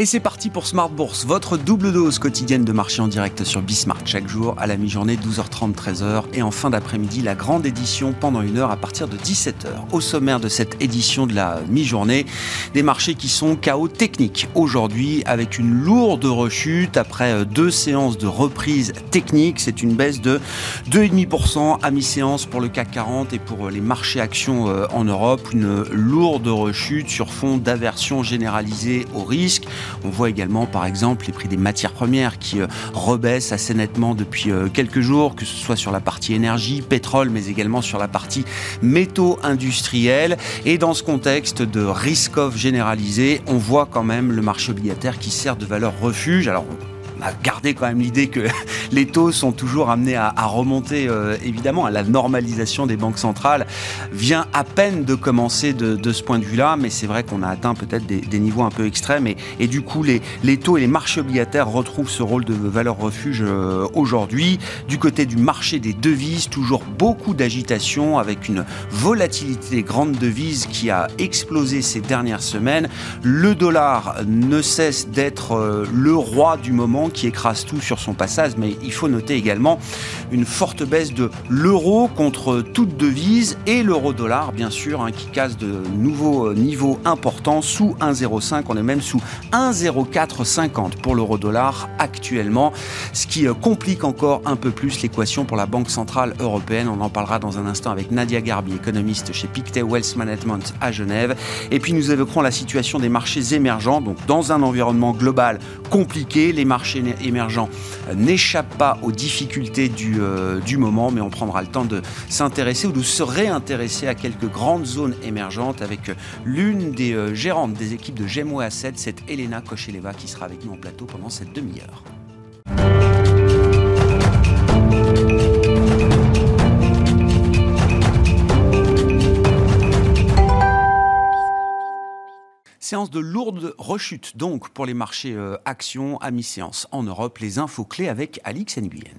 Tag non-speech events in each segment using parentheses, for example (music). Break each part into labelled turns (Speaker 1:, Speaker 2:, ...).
Speaker 1: Et c'est parti pour Smart Bourse, votre double dose quotidienne de marché en direct sur Bismart chaque jour à la mi-journée 12h30 13h et en fin d'après-midi la grande édition pendant une heure à partir de 17h. Au sommaire de cette édition de la mi-journée, des marchés qui sont chaos techniques aujourd'hui avec une lourde rechute après euh, deux séances de reprise technique, c'est une baisse de 2,5% à mi-séance pour le CAC 40 et pour les marchés actions euh, en Europe, une lourde rechute sur fond d'aversion généralisée au risque. On voit également par exemple les prix des matières premières qui euh, rebaissent assez nettement depuis euh, quelques jours, que ce soit sur la partie énergie, pétrole, mais également sur la partie métaux industriels. Et dans ce contexte de risk-off généralisé, on voit quand même le marché obligataire qui sert de valeur refuge. Alors, on a gardé quand même l'idée que les taux sont toujours amenés à, remonter, euh, évidemment, à la normalisation des banques centrales vient à peine de commencer de, ce point de vue-là, mais c'est vrai qu'on a atteint peut-être des, niveaux un peu extrêmes et, du coup, les, taux et les marchés obligataires retrouvent ce rôle de valeur refuge euh, aujourd'hui. Du côté du marché des devises, toujours beaucoup d'agitation avec une volatilité des grandes devises qui a explosé ces dernières semaines. Le dollar ne cesse d'être euh, le roi du moment qui écrase tout sur son passage, il faut noter également une forte baisse de l'euro contre toute devise et l'euro-dollar, bien sûr, hein, qui casse de nouveaux euh, niveaux importants sous 1,05. On est même sous 1,0450 pour l'euro-dollar actuellement, ce qui euh, complique encore un peu plus l'équation pour la Banque Centrale Européenne. On en parlera dans un instant avec Nadia Garbi, économiste chez Pictet Wealth Management à Genève. Et puis nous évoquerons la situation des marchés émergents, donc dans un environnement global compliqué, les marchés émergents n'échappent pas aux difficultés du, euh, du moment, mais on prendra le temps de s'intéresser ou de se réintéresser à quelques grandes zones émergentes avec l'une des euh, gérantes des équipes de Gemway Asset, c'est Elena Kocheleva qui sera avec nous en plateau pendant cette demi-heure. Séance de lourde rechute donc pour les marchés euh, actions à mi-séance en Europe. Les infos clés avec Alix Nguyen.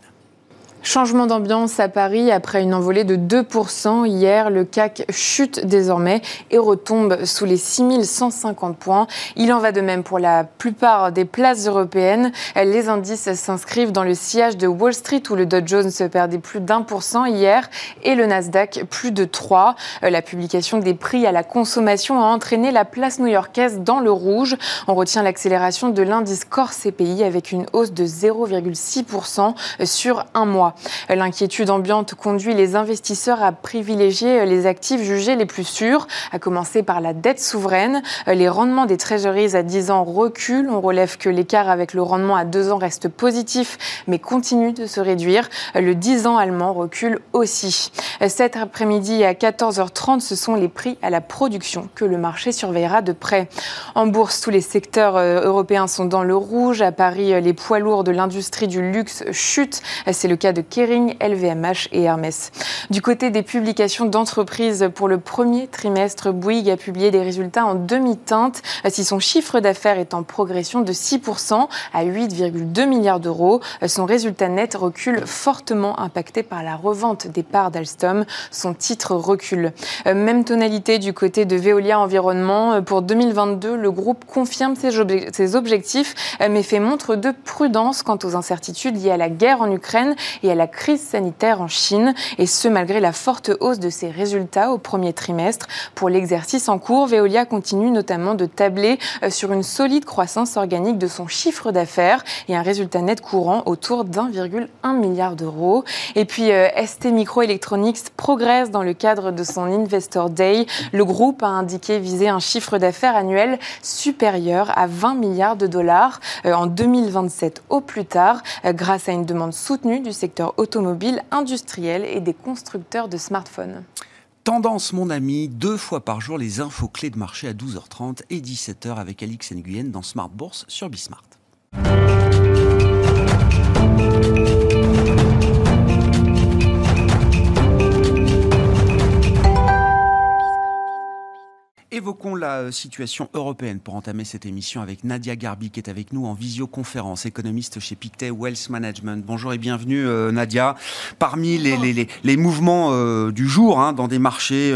Speaker 2: Changement d'ambiance à Paris après une envolée de 2% hier. Le CAC chute désormais et retombe sous les 6150 points. Il en va de même pour la plupart des places européennes. Les indices s'inscrivent dans le sillage de Wall Street où le Dow Jones perdait plus d'un pour cent hier et le Nasdaq plus de 3. La publication des prix à la consommation a entraîné la place new-yorkaise dans le rouge. On retient l'accélération de l'indice Core CPI avec une hausse de 0,6% sur un mois. L'inquiétude ambiante conduit les investisseurs à privilégier les actifs jugés les plus sûrs, à commencer par la dette souveraine. Les rendements des treasuries à 10 ans reculent. On relève que l'écart avec le rendement à 2 ans reste positif, mais continue de se réduire. Le 10 ans allemand recule aussi. Cet après-midi à 14h30, ce sont les prix à la production que le marché surveillera de près. En bourse, tous les secteurs euh, européens sont dans le rouge. À Paris, les poids lourds de l'industrie du luxe chutent. C'est le cas de Kering, LVMH et Hermès. Du côté des publications d'entreprises pour le premier trimestre, Bouygues a publié des résultats en demi-teinte. Si son chiffre d'affaires est en progression de 6% à 8,2 milliards d'euros, son résultat net recule fortement impacté par la revente des parts d'Alstom. Son titre recule. Même tonalité du côté de Veolia Environnement. Pour 2022, le groupe confirme ses objectifs, mais fait montre de prudence quant aux incertitudes liées à la guerre en Ukraine et la crise sanitaire en Chine, et ce malgré la forte hausse de ses résultats au premier trimestre. Pour l'exercice en cours, Veolia continue notamment de tabler euh, sur une solide croissance organique de son chiffre d'affaires et un résultat net courant autour d'1,1 milliard d'euros. Et puis euh, ST Microelectronics progresse dans le cadre de son Investor Day. Le groupe a indiqué viser un chiffre d'affaires annuel supérieur à 20 milliards de dollars euh, en 2027 au plus tard, grâce à une demande soutenue du secteur automobile, industriel et des constructeurs de smartphones.
Speaker 1: Tendance, mon ami, deux fois par jour, les infos clés de marché à 12h30 et 17h avec Alix Nguyen dans Smart Bourse sur Bismart. Évoquons la euh, situation européenne pour entamer cette émission avec Nadia Garbi qui est avec nous en visioconférence, économiste chez Pictet Wealth Management. Bonjour et bienvenue euh, Nadia. Parmi les, les, les, mouvements euh, du jour hein, dans des marchés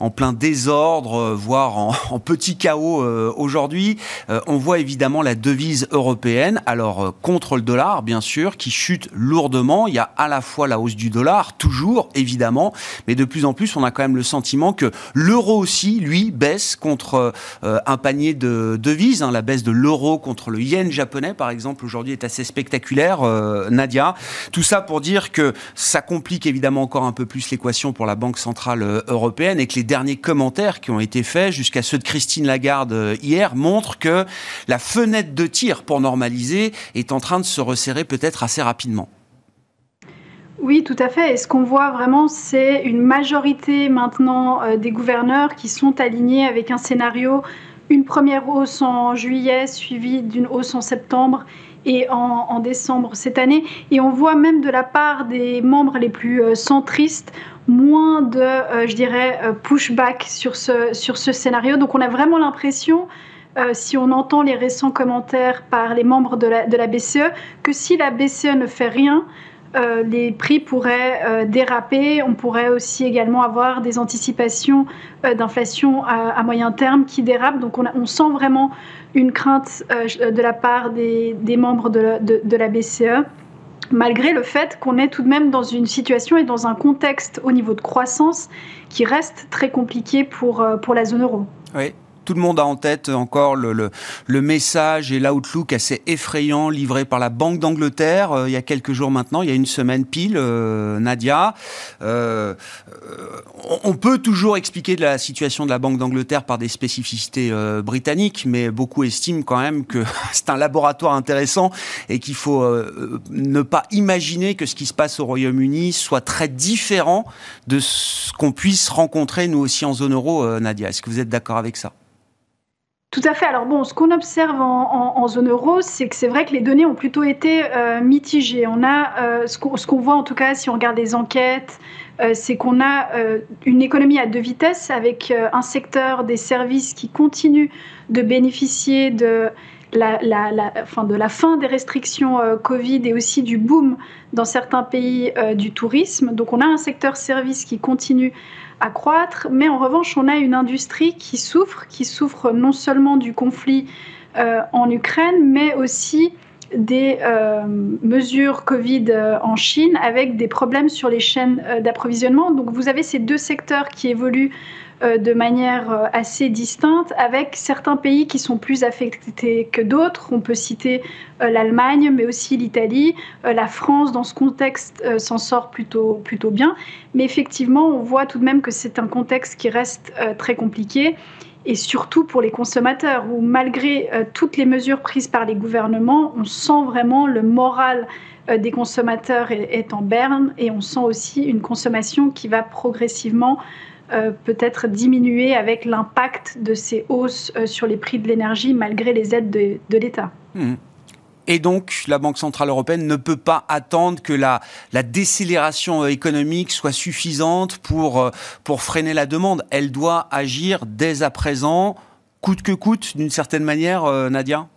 Speaker 1: en plein désordre, voire en, (laughs) en, petit chaos aujourd'hui, on voit évidemment la devise européenne, alors contre le dollar bien sûr, qui chute lourdement. Il y a à la fois la hausse du dollar, toujours évidemment, mais de plus en plus on a quand même le sentiment que l'euro aussi, lui, baisse contre euh, un panier de devises. Hein. La baisse de l'euro contre le yen japonais, par exemple, aujourd'hui est assez spectaculaire, euh, Nadia. Tout ça pour dire que ça complique évidemment encore un peu plus l'équation pour la Banque Centrale euh, Européenne et que les derniers commentaires qui ont été faits, jusqu'à ceux de Christine Lagarde hier, montrent que la fenêtre de tir pour normaliser est en train de se resserrer peut-être assez rapidement.
Speaker 3: Oui, tout à fait. Et ce qu'on voit vraiment, c'est une majorité maintenant euh, des gouverneurs qui sont alignés avec un scénario, une première hausse en juillet suivie d'une hausse en septembre et en, décembre cette année. Et on voit même de la part des membres les plus euh, centristes moins de, euh, je dirais, pushback sur ce, sur ce scénario. Donc on a vraiment l'impression si on entend les récents commentaires par les membres de la, de la BCE, que si la BCE ne fait rien, euh, les prix pourraient euh, déraper. On pourrait aussi également avoir des anticipations euh, d'inflation à, moyen terme qui dérapent. Donc on, sent vraiment une crainte de la part des, membres de la, BCE malgré le fait qu'on est tout de même dans une situation et dans un contexte au niveau de croissance qui reste très compliqué pour, pour la zone euro.
Speaker 1: Oui, tout le monde a en tête encore le, message et l'outlook assez effrayant livré par la Banque d'Angleterre euh, il y a quelques jours maintenant, il y a une semaine pile, euh, Nadia. Euh, on peut toujours expliquer la situation de la Banque d'Angleterre par des spécificités britanniques, mais beaucoup estiment quand même que (laughs) c'est un laboratoire intéressant et qu'il faut ne pas imaginer que ce qui se passe au Royaume-Uni soit très différent de ce qu'on puisse rencontrer nous aussi en zone euro, Nadia. Est-ce que vous êtes d'accord avec ça?
Speaker 3: Tout à fait. Alors bon, ce qu'on observe en, zone euro, c'est que c'est vrai que les données ont plutôt été euh, mitigées. On a euh, ce qu'on voit en tout cas si on regarde les enquêtes, euh, c'est qu'on a une économie à deux vitesses avec un secteur des services qui continue de bénéficier de de la fin des restrictions Covid et aussi du boom dans certains pays du tourisme. Donc on a un secteur service qui continue croître, mais en revanche, on a une industrie qui souffre, qui souffre non seulement du conflit euh, en Ukraine, mais aussi des euh, mesures Covid euh, en Chine avec des problèmes sur les chaînes d'approvisionnement. Donc vous avez ces deux secteurs qui évoluent euh, de manière euh, assez distincte, avec certains pays qui sont plus affectés que d'autres. On peut citer euh, l'Allemagne, mais aussi l'Italie. La France, dans ce contexte, s'en sort plutôt, plutôt bien. Mais effectivement, on voit tout de même que c'est un contexte qui reste très compliqué et surtout pour les consommateurs, où malgré toutes les mesures prises par les gouvernements, on sent vraiment le moral des consommateurs est, en berne et on sent aussi une consommation qui va progressivement euh, peut-être diminuer avec l'impact de ces hausses euh, sur les prix de l'énergie malgré les aides de, l'État.
Speaker 1: Mmh. Et donc, la Banque Centrale Européenne ne peut pas attendre que la, décélération économique soit suffisante euh, pour freiner la demande. Elle doit agir dès à présent, coûte que coûte, d'une certaine manière, Nadia?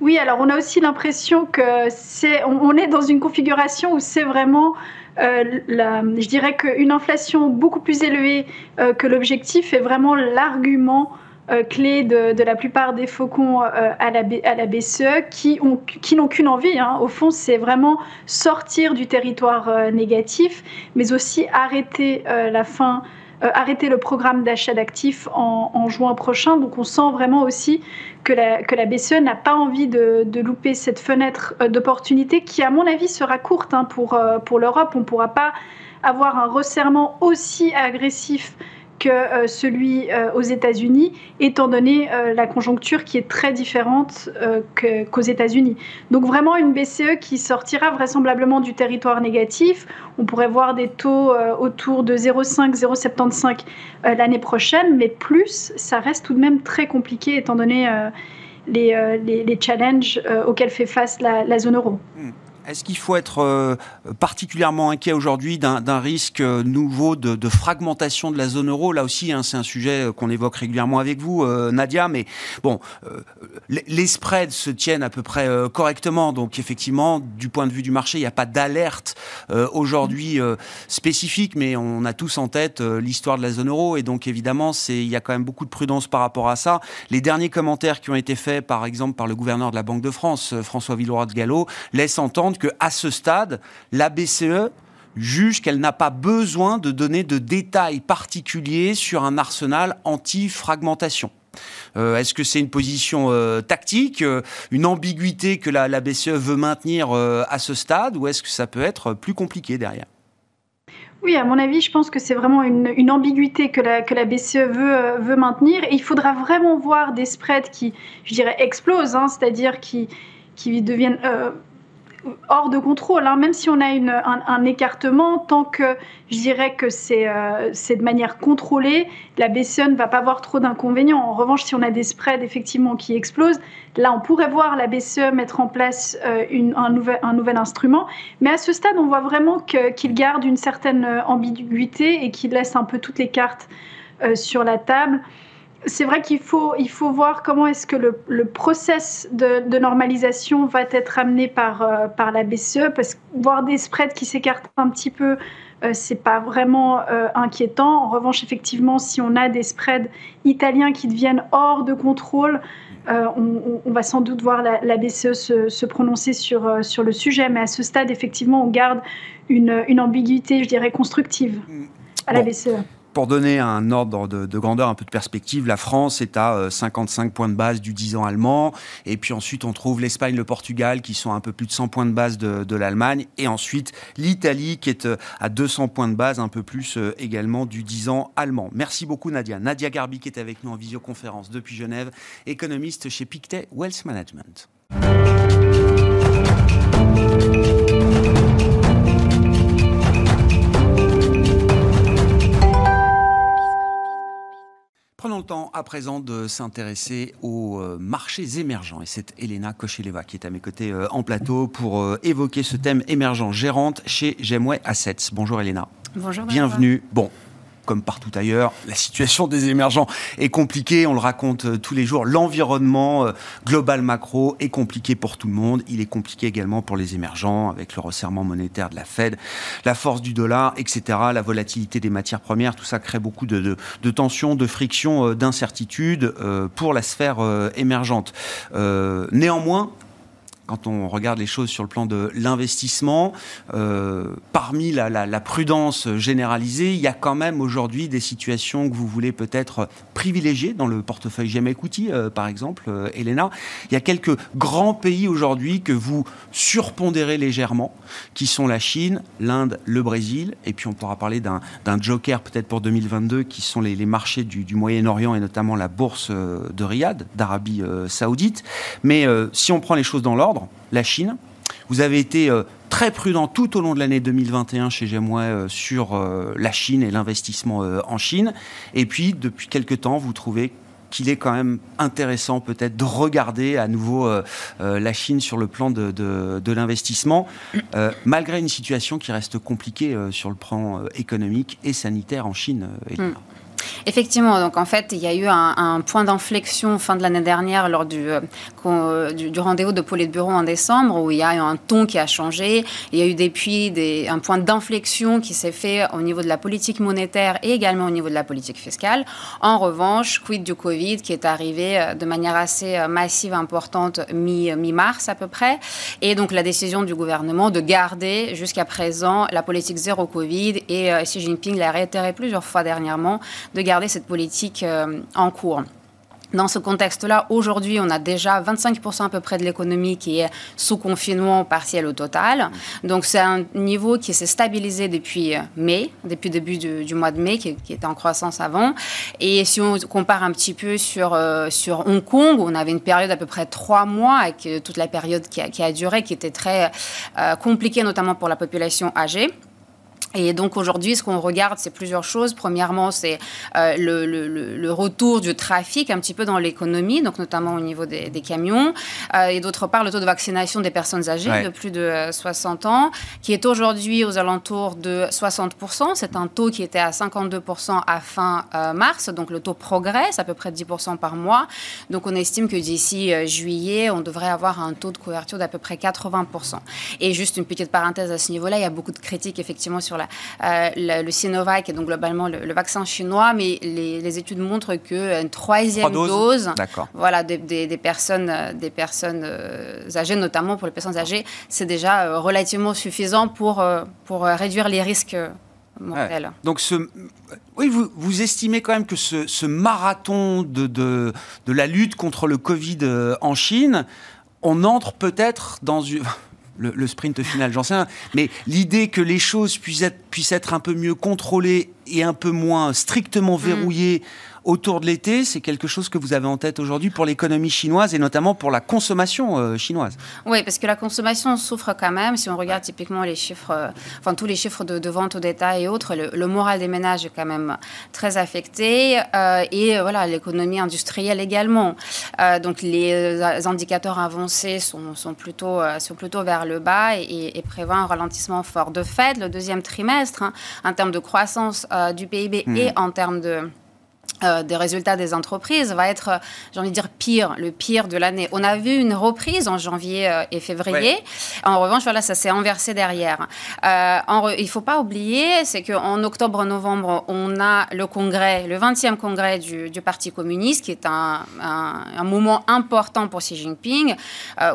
Speaker 3: Oui, alors on a aussi l'impression que c'est, on, est dans une configuration où c'est vraiment euh, je dirais qu'une inflation beaucoup plus élevée euh, que l'objectif est vraiment l'argument euh, clé de, la plupart des faucons à, la, à BCE qui, ont, n'ont qu'une envie. Hein. Au fond, c'est vraiment sortir du territoire négatif, mais aussi arrêter la fin arrêter le programme d'achat d'actifs en, juin prochain. Donc on sent vraiment aussi que la, BCE n'a pas envie de, louper cette fenêtre euh, d'opportunité qui, à mon avis, sera courte hein, pour, euh, pour l'Europe. On ne pourra pas avoir un resserrement aussi agressif que euh, celui euh, aux États-Unis, étant donné euh, la conjoncture qui est très différente qu'aux États-Unis. Donc vraiment une BCE qui sortira vraisemblablement du territoire négatif. On pourrait voir des taux autour de 0,5, 0,75 l'année prochaine, mais plus, ça reste tout de même très compliqué étant donné les, challenges auxquels fait face la, zone euro.
Speaker 1: Hmm. Est-ce qu'il faut être euh, particulièrement inquiet aujourd'hui d'un risque euh, nouveau de, fragmentation de la zone euro? Là aussi, hein, c'est un sujet euh, qu'on évoque régulièrement avec vous, Nadia. Mais bon, les spreads se tiennent à peu près correctement. Donc effectivement, du point de vue du marché, il n'y a pas d'alerte aujourd'hui spécifique, mais on a tous en tête l'histoire de la zone euro. Et donc évidemment, il y a quand même beaucoup de prudence par rapport à ça. Les derniers commentaires qui ont été faits, par exemple, par le gouverneur de la Banque de France, François Villeroy de Gallo, laissent entendre qu'à ce stade, la BCE juge qu'elle n'a pas besoin de donner de détails particuliers sur un arsenal anti-fragmentation. Euh, est-ce que c'est une position euh, tactique, euh, une ambiguïté que la, BCE veut maintenir à ce stade, ou est-ce que ça peut être plus compliqué derrière?
Speaker 3: Oui, à mon avis, je pense que c'est vraiment une, ambiguïté que la, BCE veut, veut maintenir. Il faudra vraiment voir des spreads qui, je dirais, explosent, hein, c'est-à-dire qui deviennent hors de contrôle. Hein. Même si on a un, écartement, tant que je dirais que euh, c'est de manière contrôlée, la BCE ne va pas avoir trop d'inconvénients. En revanche, si on a des spreads effectivement qui explosent, là on pourrait voir la BCE mettre en place euh, un, nouvel, un nouvel instrument. Mais à ce stade, on voit vraiment qu'il garde une certaine euh, ambiguïté et qu'il laisse un peu toutes les cartes sur la table c'est vrai qu'il faut, il faut voir comment est-ce que le, le process de, normalisation va être amené par, euh, par la BCE, parce que voir des spreads qui s'écartent un petit peu, euh, c'est pas vraiment euh, inquiétant. En revanche, effectivement, si on a des spreads italiens qui deviennent hors de contrôle, on, va sans doute voir la, BCE se, se, prononcer sur, sur le sujet. Mais à ce stade, effectivement, on garde une, une ambiguïté, je dirais, constructive à la BCE.
Speaker 1: Pour donner un ordre de, grandeur, un peu de perspective, la France est à 55 euh, points de base du 10 ans allemand. Et puis ensuite, on trouve l'Espagne, le Portugal qui sont un peu plus de 100 points de base de, l'Allemagne. Et ensuite, l'Italie qui est euh, à 200 points de base, un peu plus euh, également du 10 ans allemand. Merci beaucoup, Nadia. Nadia Garbi qui est avec nous en visioconférence depuis Genève, économiste chez Pictet Wealth Management. Prenons le temps à présent de s'intéresser aux euh, marchés émergents. Et c'est Elena Kocheleva qui est à mes côtés euh, en plateau pour euh, évoquer ce thème émergent gérante chez Gemway Assets. Bonjour Elena.
Speaker 2: Bonjour.
Speaker 1: Bienvenue. Bon, comme partout ailleurs, la situation des émergents est compliquée, on le raconte euh, tous les jours. L'environnement euh, global macro est compliqué pour tout le monde. Il est compliqué également pour les émergents avec le resserrement monétaire de la Fed, la force du dollar, etc. La volatilité des matières premières, tout ça crée beaucoup de, tensions, de frictions, euh, d'incertitudes pour la sphère émergente. néanmoins, quand on regarde les choses sur le plan de l'investissement, euh, parmi la, prudence généralisée, il y a quand même aujourd'hui des situations que vous voulez peut-être privilégier dans le portefeuille GM Equity, euh, par exemple, euh, Elena. Il y a quelques grands pays aujourd'hui que vous surpondérez légèrement, qui sont la Chine, l'Inde, le Brésil, et puis on pourra parler d'un joker peut-être pour 2022, qui sont les, marchés du, du Moyen-Orient et notamment la bourse de Riyad, d'Arabie saoudite. Mais si on prend les choses dans l'ordre, la Chine. Vous avez été euh, très prudent tout au long de l'année 2021 chez Gemway euh, sur euh, la Chine et l'investissement en Chine. Et puis, depuis quelques temps, vous trouvez qu'il est quand même intéressant peut-être de regarder à nouveau la Chine sur le plan de, l'investissement, malgré une situation qui reste compliquée sur le plan économique et sanitaire en Chine.
Speaker 4: Effectivement, donc en fait, il y a eu un, point d'inflexion fin de l'année dernière lors du, euh, du, rendez-vous de Bureau en décembre où il y a eu un ton qui a changé. Il y a eu depuis des, un point d'inflexion qui s'est fait au niveau de la politique monétaire et également au niveau de la politique fiscale. En revanche, quid du Covid qui est arrivé euh, de manière assez euh, massive, importante, mi-mars à peu près. Et donc la décision du gouvernement de garder jusqu'à présent la politique zéro Covid et Xi Jinping l'a réitéré plusieurs fois dernièrement de garder cette politique euh, en cours. Dans ce contexte-là, aujourd'hui, on a déjà 25% à peu près de l'économie qui est sous confinement partiel au total. Donc, c'est un niveau qui s'est stabilisé depuis euh, mai, depuis début du, mois de mai, qui, était en croissance avant. Et si on compare un petit peu sur, euh, Hong Kong, on avait une période à peu près trois mois, avec toute la période qui a, duré, qui était très compliquée, notamment pour la population âgée. Et donc aujourd'hui, ce qu'on regarde, c'est plusieurs choses. Premièrement, c'est euh, le, le, le, retour du trafic un petit peu dans l'économie, donc notamment au niveau des, des camions. Euh, et d'autre part, le taux de vaccination des personnes âgées de plus de 60 euh, ans, qui est aujourd'hui aux alentours de 60%. C'est un taux qui était à 52% à fin euh, mars, donc le taux progresse à peu près 10% par mois. Donc on estime que d'ici juillet, on devrait avoir un taux de couverture d'à peu près 80%. Et juste une petite parenthèse à ce niveau-là, il y a beaucoup de critiques effectivement sur euh, le Sinovac, et donc globalement le, vaccin chinois, mais les, études montrent qu'une troisième dose, voilà, des, personnes, des personnes euh, âgées, notamment pour les personnes âgées, c'est déjà euh, relativement suffisant pour, pour réduire les risques. mortels.
Speaker 1: Donc, ce, oui, vous, vous, estimez quand même que ce, ce marathon de, de, de, la lutte contre le Covid en Chine, on entre peut-être dans une le, sprint final, j'en sais rien. Mais l'idée que les choses puissent être, puissent être un peu mieux contrôlées et un peu moins strictement mm. verrouillées autour de l'été, c'est quelque chose que vous avez en tête aujourd'hui pour l'économie chinoise et notamment pour la consommation euh, chinoise.
Speaker 4: Oui, parce que la consommation souffre quand même. Si on regarde typiquement les chiffres, euh, enfin tous les chiffres de, vente au détail et autres, le, moral des ménages est quand même très affecté euh, et voilà l'économie industrielle également. donc les indicateurs avancés sont, sont, plutôt, sont plutôt vers le bas et, et, prévoient un ralentissement fort. De fait, le deuxième trimestre, hein, en termes de croissance du PIB mmh. et en termes de euh, des résultats des entreprises va être, euh, j'ai envie de dire, pire, le pire de l'année. On a vu une reprise en janvier euh, et février. En revanche, voilà, ça s'est inversé derrière. En il ne faut pas oublier, c'est qu'en octobre-novembre, on a le congrès, le 20e congrès du, Parti communiste, qui est un, un, moment important pour Xi Jinping.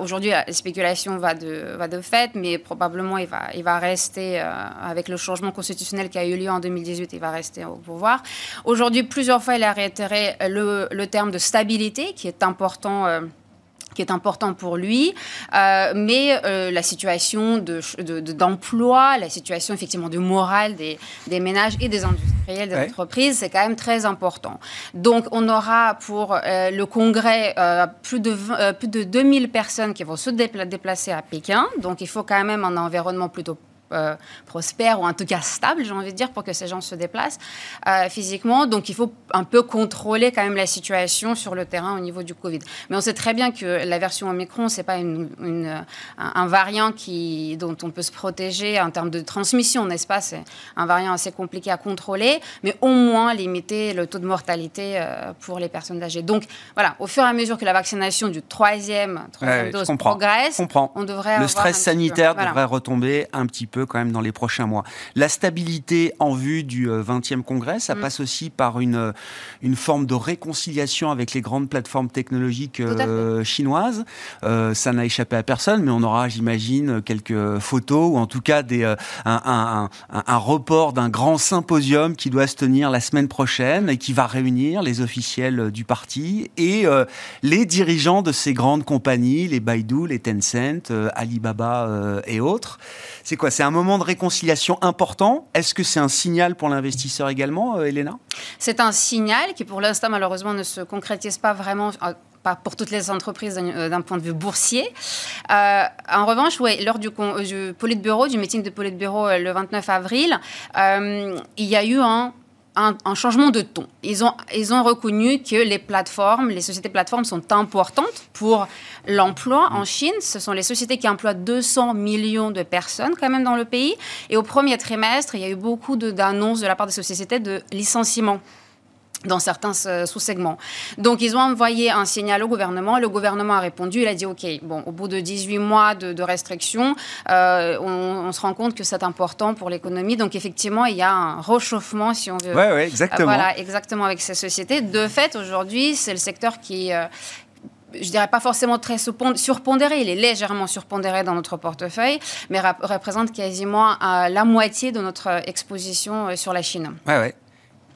Speaker 4: Aujourd'hui, la spéculation va de, va de fait, mais probablement il va, il va rester, avec le changement constitutionnel qui a eu lieu en 2018, il va rester au pouvoir. Aujourd'hui, plusieurs fois, il a réitéré le, terme de stabilité qui est important. Euh, qui est important pour lui, euh, mais euh, la situation d'emploi, de, la situation effectivement du moral des, ménages et des industriels, des entreprises, c'est quand même très important. Donc on aura pour le congrès plus, de plus de 2000 personnes qui vont se déplacer à Pékin, donc il faut quand même un environnement plutôt euh, prospère ou en tout cas stable, j'ai envie de dire, pour que ces gens se déplacent euh, physiquement. Donc il faut un peu contrôler quand même la situation sur le terrain au niveau du Covid. Mais on sait très bien que la version Omicron, c'est pas une, un, variant qui, dont on peut se protéger en termes de transmission, n'est-ce pas? C'est un variant assez compliqué à contrôler, mais au moins limiter le taux de mortalité euh, pour les personnes âgées. Donc voilà, au fur et à mesure que la vaccination du troisième, troisième dose progresse,
Speaker 1: on devrait le stress sanitaire devrait retomber un petit peu quand même dans les prochains mois. La stabilité en vue du 20e euh, congrès, ça mm. passe aussi par une, euh, une forme de réconciliation avec les grandes plateformes technologiques euh, chinoises. ça n'a échappé à personne, mais on aura, j'imagine, quelques photos ou en tout cas des, un, un, un, report d'un grand symposium qui doit se tenir la semaine prochaine et qui va réunir les officiels du parti et les dirigeants de ces grandes compagnies, les Baidu, les Tencent, Alibaba et autres. C'est quoi C'est un moment de réconciliation important. Est-ce que c'est un signal pour l'investisseur également, euh, Elena?
Speaker 4: C'est un signal qui, pour l'instant, malheureusement, ne se concrétise pas vraiment euh, pas pour toutes les entreprises d'un euh, point de vue boursier. en revanche, oui, lors du, du Politburo, du meeting de Politburo le 29 avril, il y a eu un un, changement de ton. Ils ont, ils ont reconnu que les plateformes, les sociétés plateformes sont importantes pour l'emploi en Chine. Ce sont les sociétés qui emploient 200 millions de personnes quand même dans le pays. Et au premier trimestre, il y a eu beaucoup d'annonces de la part des sociétés de licenciements dans certains euh, sous-segments. Donc, ils ont envoyé un signal au gouvernement. Le gouvernement a répondu. Il a dit, OK, bon, au bout de 18 mois de, restrictions, euh, on, se rend compte que c'est important pour l'économie. Donc, effectivement, il y a un réchauffement, si on veut.
Speaker 1: Oui, ouais, exactement.
Speaker 4: voilà, exactement avec ces sociétés. De fait, aujourd'hui, c'est le secteur qui... Euh, je dirais pas forcément très surpondéré, il est légèrement surpondéré dans notre portefeuille, mais représente quasiment la moitié de notre exposition sur la Chine.
Speaker 1: Ouais, ouais.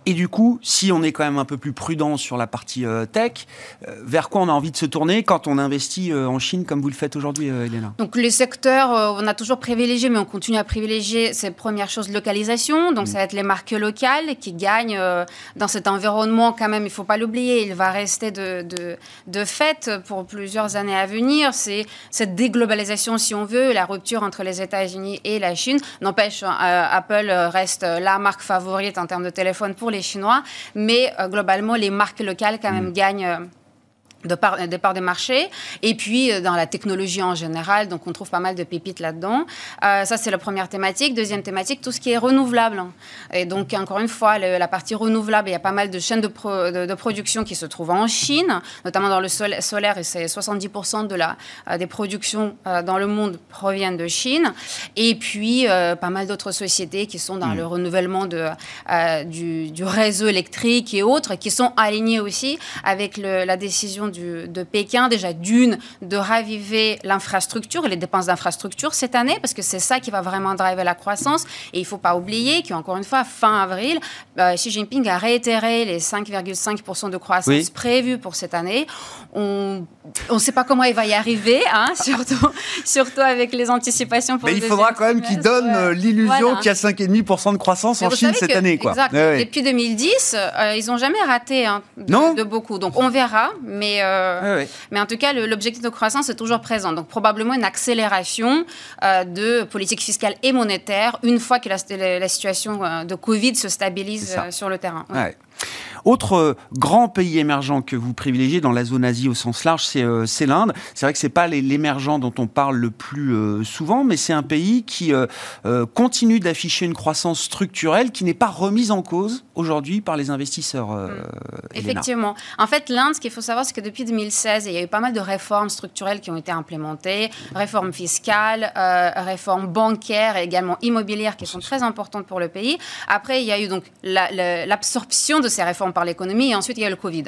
Speaker 1: Et du coup, si on est quand même un peu plus prudent sur la partie tech, vers quoi on a envie de se tourner quand on investit en Chine comme vous le faites aujourd'hui, Elena?
Speaker 4: Donc les secteurs, on a toujours privilégié, mais on continue à privilégier ces premières choses localisation. Donc mm. ça va être les marques locales qui gagnent dans cet environnement quand même. Il ne faut pas l'oublier. Il va rester de, de, de fait pour plusieurs années à venir. C'est cette déglobalisation, si on veut, la rupture entre les États-Unis et la Chine. N'empêche, euh, Apple reste la marque favorite en termes de téléphone pour les Chinois, mais euh, globalement, les marques locales quand même mm. gagnent euh, de part, des marchés, et puis euh, dans la technologie en général, donc on trouve pas mal de pépites là-dedans. Euh, ça, c'est la première thématique. Deuxième thématique, tout ce qui est renouvelable. Et donc, encore une fois, la partie renouvelable, il y a pas mal de chaînes de, de, production qui se trouvent en Chine, notamment dans le solaire, et c'est 70% de la, euh, des productions dans le monde proviennent de Chine. Et puis, pas mal d'autres sociétés qui sont dans mm. le renouvellement de, du, du, réseau électrique et autres, qui sont alignées aussi avec le, la décision de Pékin, déjà d'une, de raviver l'infrastructure et les dépenses d'infrastructure cette année, parce que c'est ça qui va vraiment driver la croissance. Et il ne faut pas oublier qu'encore une fois, fin avril, euh, Xi Jinping a réitéré les 5,5% de croissance prévus pour cette année. On ne sait pas comment il va y arriver, hein, (laughs) surtout, surtout avec les anticipations pour
Speaker 1: Mais il faudra quand même qu'il donne euh, l'illusion qu'il y a 5,5% de croissance en Chine cette année. Quoi.
Speaker 4: Exact. Depuis 2010, euh, ils n'ont jamais raté hein, de, de, beaucoup. Donc on verra. Mais euh, mais en tout cas, l'objectif de croissance est toujours présent. Donc probablement une accélération euh, de politique fiscale et monétaire une fois que la, situation euh, de Covid se stabilise sur le terrain.
Speaker 1: Autre euh, grand pays émergent que vous privilégiez dans la zone Asie au sens large, c'est euh, l'Inde. C'est vrai que c'est pas l'émergent dont on parle le plus euh, souvent, mais c'est un pays qui continue d'afficher une croissance structurelle qui n'est pas remise en cause aujourd'hui par les investisseurs. Mm.
Speaker 4: Effectivement. En fait, l'Inde, ce qu'il faut savoir, c'est que depuis 2016, il y a eu pas mal de réformes structurelles qui ont été implémentées, réformes fiscales, réformes bancaires et également immobilières qui sont très importantes pour le pays. Après, il y a eu donc l'absorption de ces réformes par l'économie et ensuite il y a le Covid.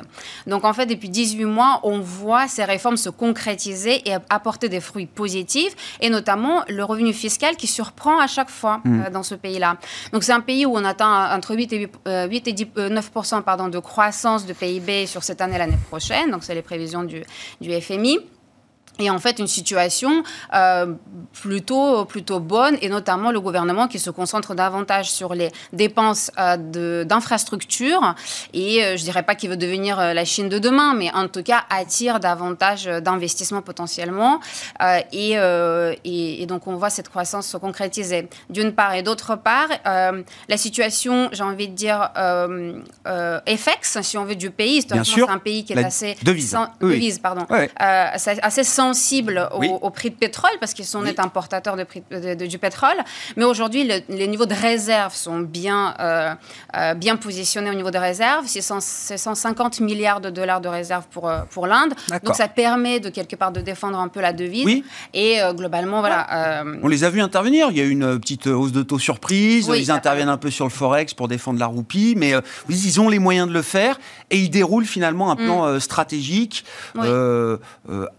Speaker 4: Donc en fait, depuis 18 mois, on voit ces réformes se concrétiser et apporter des fruits positifs et notamment le revenu fiscal qui surprend à chaque fois mm. euh, dans ce pays-là. Donc c'est un pays où on atteint entre 8 et, 8, euh, et 10, 9 euh, pardon, de croissance de PIB sur cette année l'année prochaine. Donc c'est les prévisions du, du FMI et en fait une situation euh, plutôt plutôt bonne et notamment le gouvernement qui se concentre davantage sur les dépenses euh, d'infrastructures. Et euh, je dirais pas qu'il veut devenir la Chine de demain mais en tout cas attire davantage d'investissements potentiellement. Et, et, et, donc on voit cette croissance se concrétiser. D'une part et d'autre part la situation j'ai envie de dire FX si on veut du pays.
Speaker 1: C'est
Speaker 4: un pays qui est assez devise, devise pardon. Assez sensibles au, prix de pétrole parce qu'ils sont net importateurs de prix de, du pétrole. Mais aujourd'hui, les niveaux de réserve sont bien, euh, euh, bien positionnés au niveau des réserves. C'est 150 milliards de dollars de réserves pour, euh, pour l'Inde. Donc ça permet de quelque part de défendre un peu la devise. Oui. Et globalement, voilà.
Speaker 1: On les a vus intervenir. Il y a eu une petite hausse de taux surprise. ils interviennent un peu sur le forex pour défendre la roupie. Mais ils ont les moyens de le faire et ils déroulent finalement un mm. plan stratégique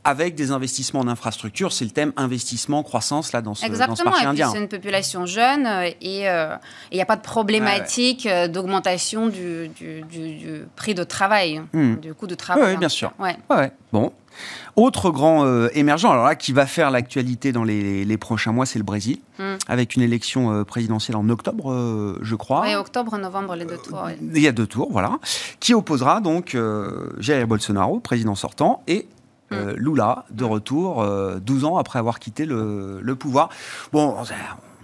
Speaker 1: avec des investissement en infrastructure, c'est le thème investissement, croissance, là, dans ce,
Speaker 4: Exactement.
Speaker 1: Dans ce marché
Speaker 4: C'est une population jeune euh, et euh, il n'y a pas de problématique euh, d'augmentation du, du, prix de travail, hmm. du coût de travail.
Speaker 1: Oui, bien sûr. Ouais. ouais. Bon. Autre grand émergent, alors là, qui va faire l'actualité dans les, les, prochains mois, c'est le Brésil, hmm. avec une élection présidentielle en octobre, je crois.
Speaker 4: Oui, octobre, novembre, les deux tours.
Speaker 1: Il y a deux tours, voilà. Qui opposera donc Jair Bolsonaro, président sortant, et euh, Lula, de retour, 12 euh, ans après avoir quitté le, le pouvoir. Bon,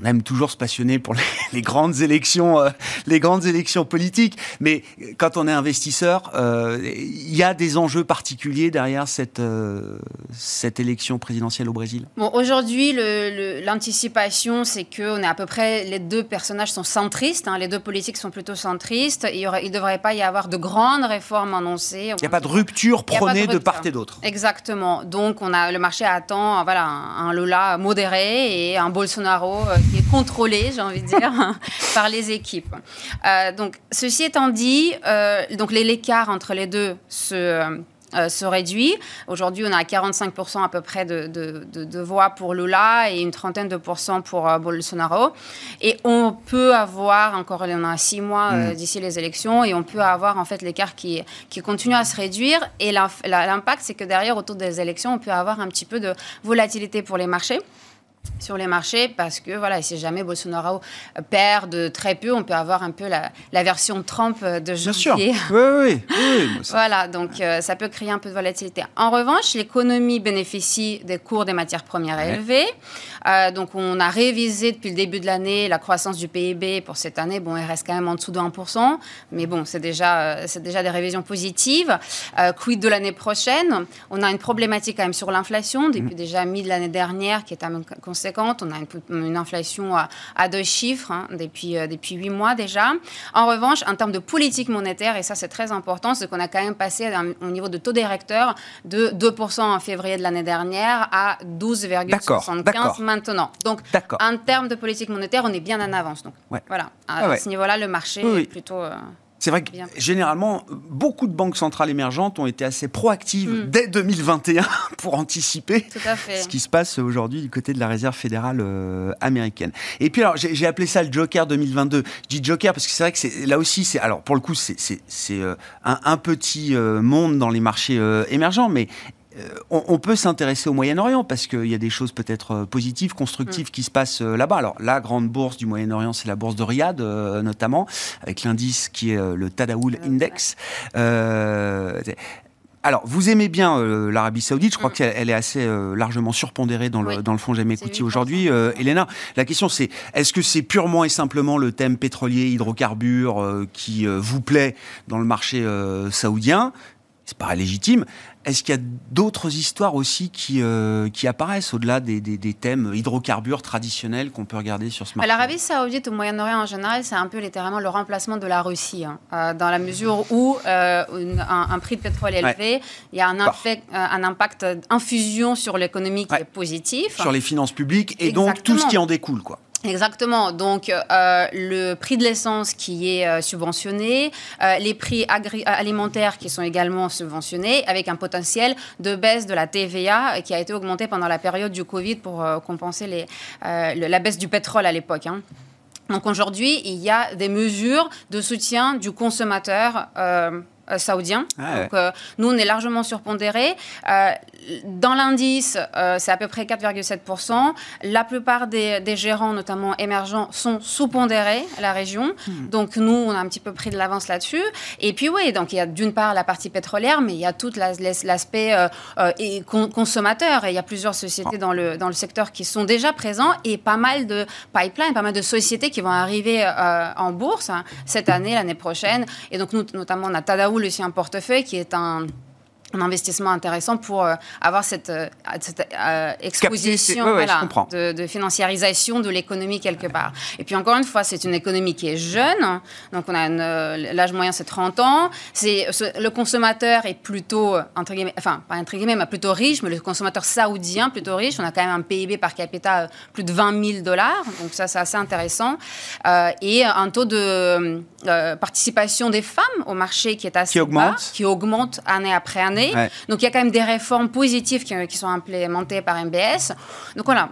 Speaker 1: on aime toujours se passionner pour les, grandes élections, euh, les grandes élections politiques. Mais quand on est investisseur, euh, il y a des enjeux particuliers derrière cette euh, cette élection présidentielle au Brésil?
Speaker 4: Bon, aujourd'hui, l'anticipation, c'est que on est à peu près les deux personnages sont centristes. Hein, les deux politiques sont plutôt centristes. Il ne devrait pas y avoir de grandes réformes annoncées.
Speaker 1: Il n'y a pas de rupture prônée de, part et d'autre.
Speaker 4: Exactement. Donc, on a le marché attend voilà un, un Lula modéré et un Bolsonaro qui est contrôlé, j'ai envie de dire, (laughs) par les équipes. Euh, donc, ceci étant dit, euh, donc l'écart entre les deux se se réduit. Aujourd'hui, on a 45% à peu près de, de, voix pour Lula et une trentaine de pourcents pour Bolsonaro. Et on peut avoir, encore on a six mois mm. d'ici les élections, et on peut avoir en fait l'écart qui, qui continue à se réduire. Et l'impact, c'est que derrière, autour des élections, on peut avoir un petit peu de volatilité pour les marchés sur les marchés parce que voilà, si jamais Bolsonaro perd de très peu, on peut avoir un peu la, version Trump de janvier.
Speaker 1: Bien sûr. (laughs) Oui, oui.
Speaker 4: voilà, donc euh, ça peut créer un peu de volatilité. En revanche, l'économie bénéficie des cours des matières premières élevés. Euh, donc on a révisé depuis le début de l'année la croissance du PIB pour cette année. Bon, elle reste quand même en dessous de 1%, mais bon, c'est déjà, euh, c'est déjà des révisions positives. quid de l'année prochaine? On a une problématique quand même sur l'inflation depuis mm. déjà mi de l'année dernière qui est un on a une, inflation à, deux chiffres hein, depuis, euh, depuis huit mois déjà. En revanche, en termes de politique monétaire, et ça c'est très important, c'est qu'on a quand même passé au niveau de taux directeur de 2% en février de l'année dernière à 12,75 maintenant. Donc en termes de politique monétaire, on est bien en avance. Donc voilà, à, ah ce niveau-là, le marché est plutôt... Euh,
Speaker 1: c'est vrai que généralement, beaucoup de banques centrales émergentes ont été assez proactives mm. dès 2021 (laughs) pour anticiper ce qui se passe aujourd'hui du côté de la réserve fédérale euh, américaine. Et puis alors, j'ai appelé ça le Joker 2022. Je dis Joker parce que c'est vrai que là aussi, c'est alors pour le coup, c'est euh, un, un, petit euh, monde dans les marchés émergents, mais euh, on, peut s'intéresser au Moyen-Orient parce qu'il y a des choses peut-être euh, positives, constructives mm. qui se passent euh, là-bas. Alors, la grande bourse du Moyen-Orient, c'est la bourse de Riyad, notamment, avec l'indice qui est le Tadaoul Index. alors, vous aimez bien l'Arabie Saoudite, je crois mm. qu'elle est assez largement surpondérée dans le, dans le fonds Jamais Écouti aujourd'hui. Elena, la question c'est, est-ce que c'est purement et simplement le thème pétrolier, hydrocarbures qui vous plaît dans le marché saoudien? C'est pas légitime. Est-ce qu'il y a d'autres histoires aussi qui, euh, qui apparaissent au-delà des, des, thèmes hydrocarbures traditionnels qu'on peut regarder sur ce marché
Speaker 4: L'Arabie saoudite au Moyen-Orient en général, c'est un peu littéralement le remplacement de la Russie, hein. euh, dans la mesure où euh, un, prix de pétrole élevé, il y a un, un impact infusion sur l'économie qui est positif.
Speaker 1: Sur les finances publiques et donc tout ce qui en découle. quoi.
Speaker 4: Exactement. Donc, euh, le prix de l'essence qui est euh, subventionné, euh, les prix alimentaires qui sont également subventionnés, avec un potentiel de baisse de la TVA qui a été augmenté pendant la période du Covid pour compenser la baisse du pétrole à l'époque. Hein. Donc, aujourd'hui, il y a des mesures de soutien du consommateur euh, saoudien. Ah Donc, euh, nous, on est largement surpondéré. Euh, dans l'indice, c'est à peu près 4,7%. La plupart des, gérants, notamment émergents, sont sous-pondérés à la région. Hmm. Donc, nous, on a un petit peu pris de l'avance là-dessus. Et puis, oui, donc il y a d'une part la partie pétrolière, mais il y a tout l'aspect consommateur. Et il y a plusieurs sociétés dans le, dans le secteur qui sont déjà présents et pas mal de pipelines, pas mal de sociétés qui vont arriver en bourse hein, cette année, l'année prochaine. Et donc, nous, notamment, on a Tadaou aussi un portefeuille qui est un un investissement intéressant pour euh, avoir cette, euh, euh, exposition de, financiarisation de l'économie quelque part. Et puis encore une fois, c'est une économie qui est jeune, donc on a l'âge moyen c'est 30 ans. C'est le consommateur est plutôt entre guillemets, enfin pas entre guillemets, mais plutôt riche, mais le consommateur saoudien plutôt riche. On a quand même un PIB par capita plus de 20 000 dollars, donc ça c'est assez intéressant, et un taux de participation des femmes au marché qui est assez
Speaker 1: qui augmente,
Speaker 4: qui augmente année après année. Donc il y a quand même des réformes positives qui, sont implémentées par MBS. Donc voilà,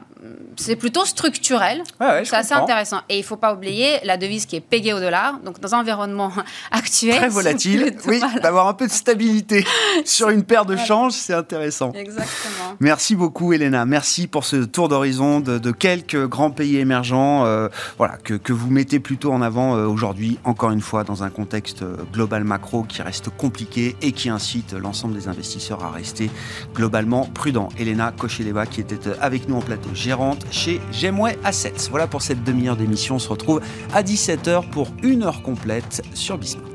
Speaker 4: c'est plutôt structurel. c'est assez intéressant. Et il ne faut pas oublier la devise qui est payée au dollar. Donc dans un environnement (laughs) actuel.
Speaker 1: Très volatile, oui, d'avoir un peu de stabilité (laughs) sur une paire de change, c'est intéressant.
Speaker 4: Exactement.
Speaker 1: Merci beaucoup, Elena. Merci pour ce tour d'horizon de, quelques grands pays émergents euh, voilà, que, que, vous mettez plutôt en avant euh, aujourd'hui, encore une fois, dans un contexte euh, global macro qui reste compliqué et qui incite l'ensemble des investisseurs à rester globalement prudents. Elena Cocheleva qui était avec nous en plateau chez Gemway Assets. Voilà pour cette demi-heure d'émission. On se retrouve à 17h pour une heure complète sur Bismart.